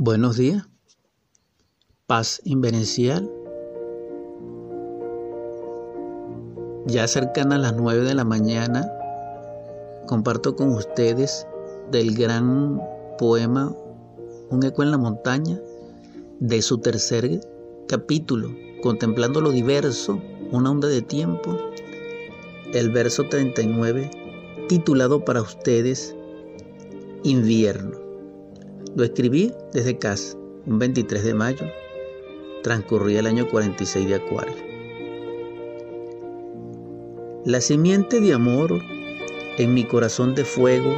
Buenos días. Paz inverencial. Ya cercana a las 9 de la mañana, comparto con ustedes del gran poema Un eco en la montaña, de su tercer capítulo, contemplando lo diverso, una onda de tiempo, el verso 39, titulado para ustedes Invierno. Lo escribí desde casa, un 23 de mayo, transcurría el año 46 de Acuario. La simiente de amor en mi corazón de fuego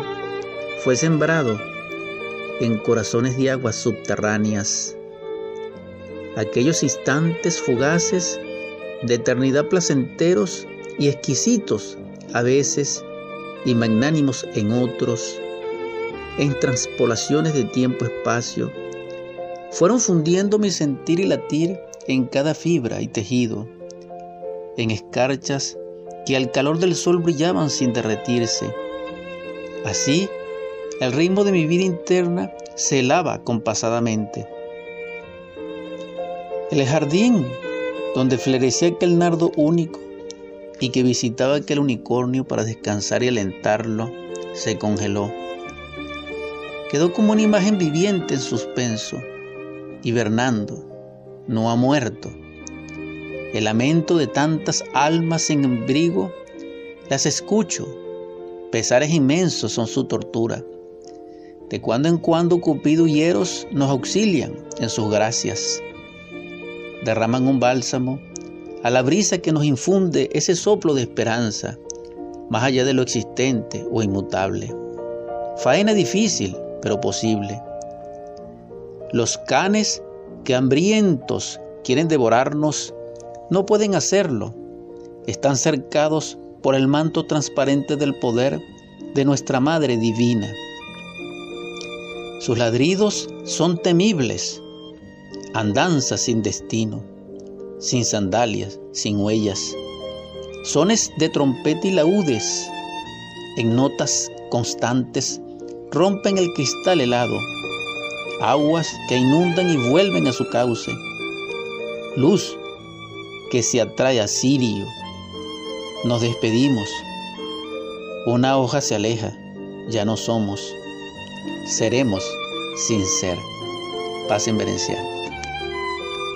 fue sembrado en corazones de aguas subterráneas. Aquellos instantes fugaces de eternidad placenteros y exquisitos a veces y magnánimos en otros en transpolaciones de tiempo-espacio, fueron fundiendo mi sentir y latir en cada fibra y tejido, en escarchas que al calor del sol brillaban sin derretirse. Así, el ritmo de mi vida interna se helaba compasadamente. El jardín donde florecía aquel nardo único y que visitaba aquel unicornio para descansar y alentarlo, se congeló quedó como una imagen viviente en suspenso, hibernando, no ha muerto. El lamento de tantas almas en embrigo, las escucho, pesares inmensos son su tortura. De cuando en cuando Cupido y Eros nos auxilian en sus gracias. Derraman un bálsamo a la brisa que nos infunde ese soplo de esperanza, más allá de lo existente o inmutable. Faena difícil, pero posible. Los canes que hambrientos quieren devorarnos no pueden hacerlo. Están cercados por el manto transparente del poder de nuestra Madre Divina. Sus ladridos son temibles, andanzas sin destino, sin sandalias, sin huellas, sones de trompeta y laúdes, en notas constantes rompen el cristal helado, aguas que inundan y vuelven a su cauce, luz que se atrae a Sirio. Nos despedimos, una hoja se aleja, ya no somos, seremos sin ser. Paz en